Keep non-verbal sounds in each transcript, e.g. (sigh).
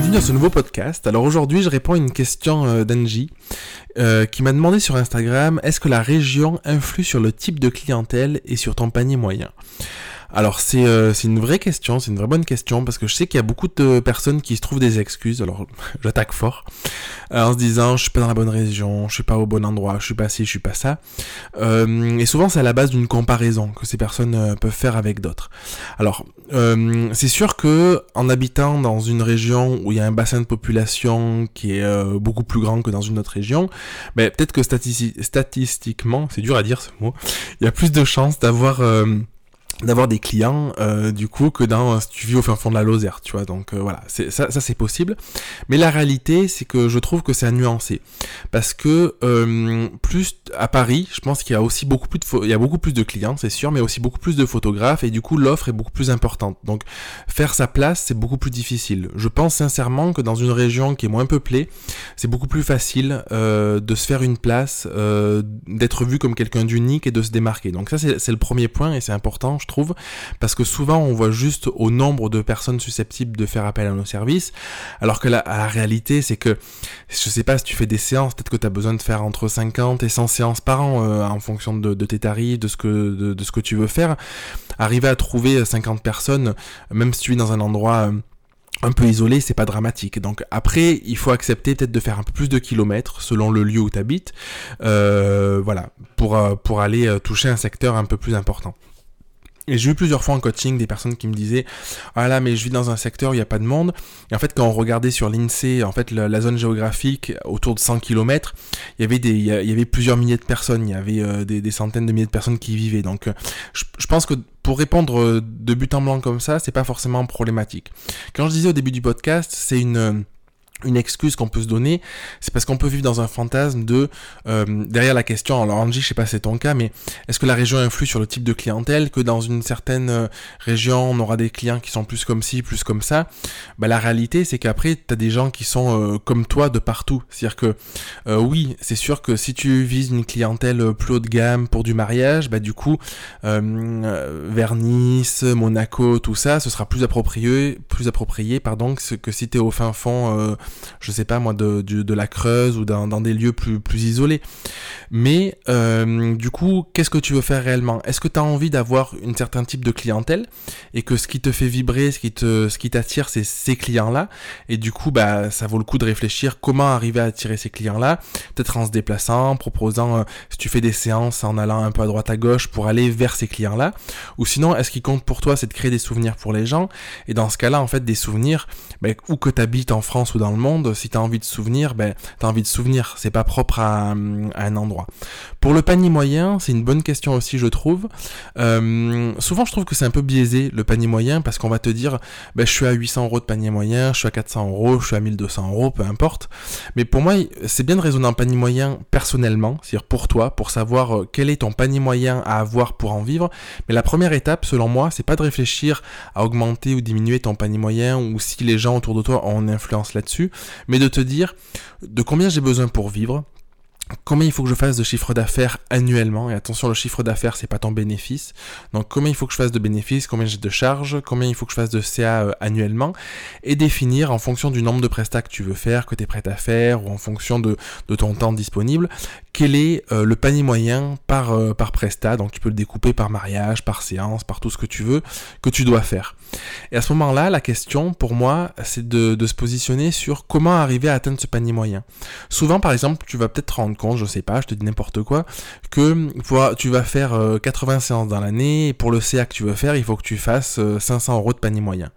bienvenue dans ce nouveau podcast. Alors aujourd'hui, je réponds à une question euh, d'Angie euh, qui m'a demandé sur Instagram est-ce que la région influe sur le type de clientèle et sur ton panier moyen? Alors c'est euh, une vraie question, c'est une vraie bonne question parce que je sais qu'il y a beaucoup de personnes qui se trouvent des excuses. Alors (laughs) j'attaque fort euh, en se disant je suis pas dans la bonne région, je suis pas au bon endroit, je suis pas ci, je suis pas ça. Euh, et souvent c'est à la base d'une comparaison que ces personnes euh, peuvent faire avec d'autres. Alors c'est sûr que en habitant dans une région où il y a un bassin de population qui est beaucoup plus grand que dans une autre région, ben, peut-être que statisti statistiquement, c'est dur à dire ce mot, il y a plus de chances d'avoir d'avoir des clients euh, du coup que dans si tu vis au fin fond de la Lozère tu vois. Donc euh, voilà c'est ça, ça c'est possible. Mais la réalité c'est que je trouve que c'est à nuancer. Parce que euh, plus à Paris je pense qu'il y a aussi beaucoup plus de il y a beaucoup plus de clients c'est sûr mais aussi beaucoup plus de photographes et du coup l'offre est beaucoup plus importante. Donc faire sa place c'est beaucoup plus difficile. Je pense sincèrement que dans une région qui est moins peuplée c'est beaucoup plus facile euh, de se faire une place euh, d'être vu comme quelqu'un d'unique et de se démarquer. Donc ça c'est le premier point et c'est important trouve, parce que souvent on voit juste au nombre de personnes susceptibles de faire appel à nos services, alors que la, réalité c'est que, je sais pas si tu fais des séances, peut-être que tu as besoin de faire entre 50 et 100 séances par an euh, en fonction de, tes tarifs, de ce, que, de, ce que tu veux faire. Arriver à trouver 50 personnes, même si tu es dans un endroit euh, un peu isolé, c'est pas dramatique. Donc après, il faut accepter peut-être de faire un peu plus de kilomètres selon le lieu où tu habites, euh, voilà, pour, euh, pour aller toucher un secteur un peu plus important. Et j'ai eu plusieurs fois en coaching des personnes qui me disaient Ah là, mais je vis dans un secteur où il n'y a pas de monde. Et en fait, quand on regardait sur l'INSEE, en fait, la, zone géographique, autour de 100 km, il y avait, des, il y avait plusieurs milliers de personnes. Il y avait euh, des, des, centaines de milliers de personnes qui y vivaient. Donc, euh, je, je, pense que pour répondre euh, de but en blanc comme ça, c'est pas forcément problématique. Quand je disais au début du podcast, c'est une une excuse qu'on peut se donner, c'est parce qu'on peut vivre dans un fantasme de euh, derrière la question. Alors Angie, je sais pas si c'est ton cas, mais est-ce que la région influe sur le type de clientèle que dans une certaine euh, région on aura des clients qui sont plus comme ci, plus comme ça? Bah la réalité c'est qu'après tu as des gens qui sont euh, comme toi de partout. C'est-à-dire que oui, c'est sûr que si tu vises une clientèle plus haut de gamme pour du mariage, bah du coup vers Nice, Monaco, tout ça, ce sera plus approprié, plus approprié pardon que, que si tu es au fin fond je sais pas moi, de, de, la Creuse ou dans, des lieux plus, plus isolés. Mais euh, du coup, qu'est-ce que tu veux faire réellement? Est-ce que tu as envie d'avoir un certain type de clientèle et que ce qui te fait vibrer, ce qui te, ce qui t'attire, c'est ces clients-là? Et du coup, bah, ça vaut le coup de réfléchir comment arriver à attirer ces clients-là, peut-être en se déplaçant, en proposant, euh, si tu fais des séances, en allant un peu à droite à gauche pour aller vers ces clients-là. Ou sinon, est-ce qu'il compte pour toi, c'est de créer des souvenirs pour les gens? Et dans ce cas-là, en fait, des souvenirs, bah, où que tu habites en France ou dans le monde, si tu as envie de souvenir, ben, tu as envie de souvenir. C'est pas propre à, un endroit. Pour le panier moyen, c'est une bonne question aussi, je trouve. Euh, souvent, je trouve que c'est un peu biaisé, le panier moyen, parce qu'on va te dire, ben, je suis à 800 euros de panier moyen, je suis à 400 euros, je suis à 1200 euros, peu importe. Mais pour moi, c'est bien de raisonner un panier moyen personnellement, c'est-à-dire pour toi, pour savoir euh, quel est ton panier moyen à avoir pour en vivre. Mais la première étape, selon moi, c'est pas de réfléchir à augmenter ou diminuer ton panier moyen, ou si les gens autour de toi ont une influence là-dessus mais de te dire de combien j'ai besoin pour vivre, combien il faut que je fasse de chiffre d'affaires annuellement et attention le chiffre d'affaires c'est pas ton bénéfice. Donc combien il faut que je fasse de bénéfices combien j'ai de charges combien il faut que je fasse de CA euh, annuellement et définir en fonction du nombre de prestats que tu veux faire que tu es prêt à faire ou en fonction de, ton temps disponible quel est euh, le panier moyen par euh, par prestat. Donc tu peux le découper par mariage par séance par tout ce que tu veux que tu dois faire. Et à ce moment là la question pour moi c'est de, de se positionner sur comment arriver à atteindre ce panier moyen. Souvent par exemple tu vas peut-être rendre compte, je sais pas, je te dis n'importe quoi, que tu vas faire 80 euh, séances dans l'année, pour le CA que tu veux faire, il faut que tu fasses 500 euh, euros de panier moyen.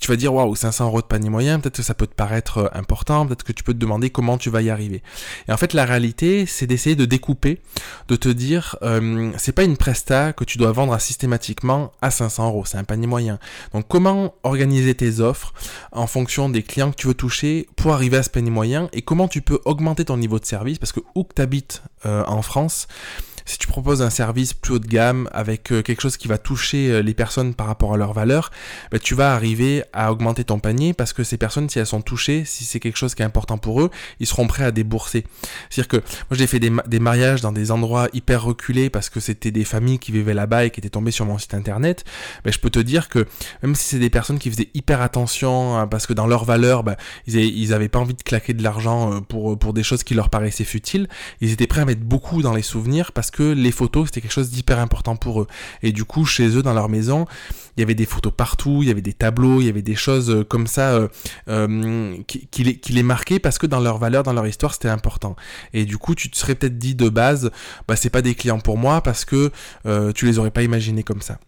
Tu vas dire, waouh, 500 euros de panier moyen, peut-être que ça peut te paraître euh, important, peut-être que tu peux te demander comment tu vas y arriver. Et en fait, la réalité, c'est d'essayer de découper, de te dire, c'est pas une presta que tu dois vendre systématiquement à 500 euros, c'est un panier moyen. Donc, comment organiser tes offres en fonction des clients que tu veux toucher pour arriver à ce panier moyen et comment tu peux augmenter ton niveau de service? Parce que où que tu habites euh, en France, si tu proposes un service plus haut de gamme avec quelque chose qui va toucher les personnes par rapport à leur valeur, bah, tu vas arriver à augmenter ton panier parce que ces personnes, si elles sont touchées, si c'est quelque chose qui est important pour eux, ils seront prêts à débourser. C'est-à-dire que moi j'ai fait des, mariages dans des endroits hyper reculés parce que c'était des familles qui vivaient là-bas et qui étaient tombées sur mon site internet. Mais je peux te dire que même si c'est des personnes qui faisaient hyper attention hein, parce que dans leur valeur, bah, ils, avaient, ils avaient pas envie de claquer de l'argent euh, pour, pour des choses qui leur paraissaient futiles, ils étaient prêts à mettre beaucoup dans les souvenirs parce que les photos c'était quelque chose d'hyper important pour eux. Et du coup, chez eux, dans leur maison, il y avait des photos partout, il y avait des tableaux, il y avait des choses euh, comme ça euh, euh, qui, les, qui, les, marquaient parce que dans leur valeur, dans leur histoire, c'était important. Et du coup, tu te serais peut-être dit de base, bah c'est pas des clients pour moi parce que tu les aurais pas imaginés comme ça.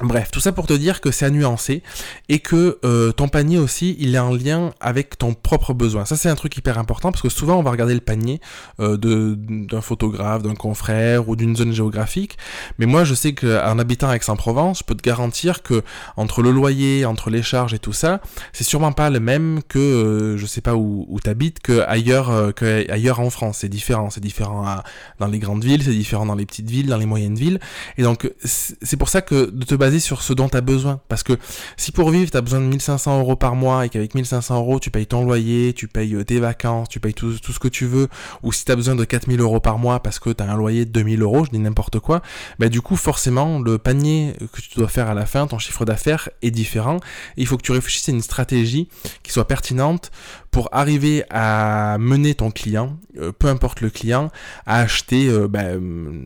Bref, tout ça pour te dire que c'est à nuancer et que euh, ton panier aussi, il est en lien avec ton propre besoin. Ça, c'est un truc hyper important parce que souvent, on va regarder le panier euh, d'un photographe, d'un confrère ou d'une zone géographique. Mais moi, je sais qu'en habitant Aix-en-Provence, je peux te garantir que entre le loyer, entre les charges et tout ça, c'est sûrement pas le même que, euh, je sais pas où, où habites, que ailleurs, que ailleurs en France. C'est différent. C'est différent dans les grandes villes, c'est différent dans les petites villes, dans les moyennes villes. Et donc, c'est pour ça que de te sur ce dont tu as besoin. Parce que si pour vivre, tu as besoin de 1500 euros par mois et qu'avec 1500 euros, tu payes ton loyer, tu payes euh, tes vacances, tu payes tout, tout ce que tu veux, ou si tu as besoin de 4000 euros par mois parce que tu as un loyer de 2000 euros, je dis n'importe quoi, bah du coup, forcément, le panier que tu dois faire à la fin, ton chiffre d'affaires est différent. il faut que tu réfléchisses à une stratégie qui soit pertinente pour arriver à mener ton client, euh, peu importe le client, à acheter euh, bah,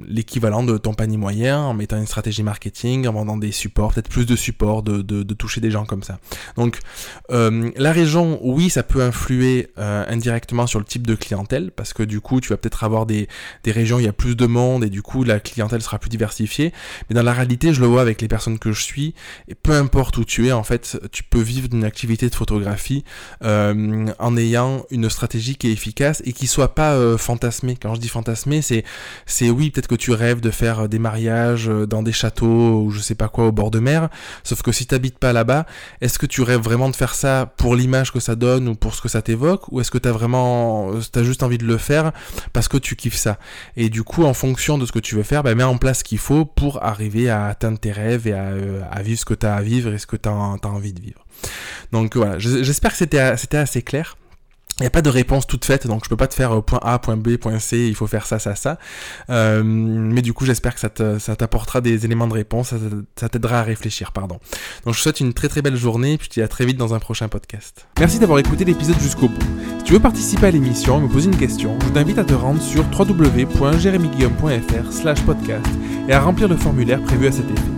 l'équivalent de ton panier moyen en mettant une stratégie marketing, en vendant des supports, peut-être plus de supports, de, de, toucher des gens comme ça. Donc euh, la région, oui, ça peut influer indirectement sur le type de clientèle, parce que du coup, tu vas peut-être avoir des, des régions où il y a plus de monde et du coup, la clientèle sera plus diversifiée. Mais dans la réalité, je le vois avec les personnes que je suis, et peu importe où tu es, en fait, tu peux vivre d'une activité de photographie en ayant une stratégie qui est efficace et qui soit pas euh, fantasmée. Quand je dis fantasmée, c'est c'est oui, peut-être que tu rêves de faire euh, des mariages euh, dans des châteaux ou je sais pas quoi au bord de mer, sauf que si t'habites pas là-bas, est-ce que tu rêves vraiment de faire ça pour l'image que ça donne ou pour ce que ça t'évoque? Ou est-ce que t'as vraiment t'as juste envie de le faire parce que tu kiffes ça? Et du coup, en fonction de ce que tu veux faire, bah, mets en place ce qu'il faut pour arriver à atteindre tes rêves et à, vivre ce que t'as à vivre et ce que t'as as envie de vivre. Donc voilà, j'espère que c'était assez clair. Il n'y a pas de réponse toute faite, donc je peux pas te faire euh, point A, point B, point C, il faut faire ça, ça, ça. Euh, mais du coup, j'espère que ça t'apportera des éléments de réponse, ça, t'aidera à réfléchir, pardon. Donc je te souhaite une très très belle journée, puis je te dis à très vite dans un prochain podcast. Merci d'avoir écouté l'épisode jusqu'au bout. Si tu veux participer à l'émission et me poser une question, je t'invite à te rendre sur www.jeremyguillaume.fr slash podcast et à remplir le formulaire prévu à cet effet.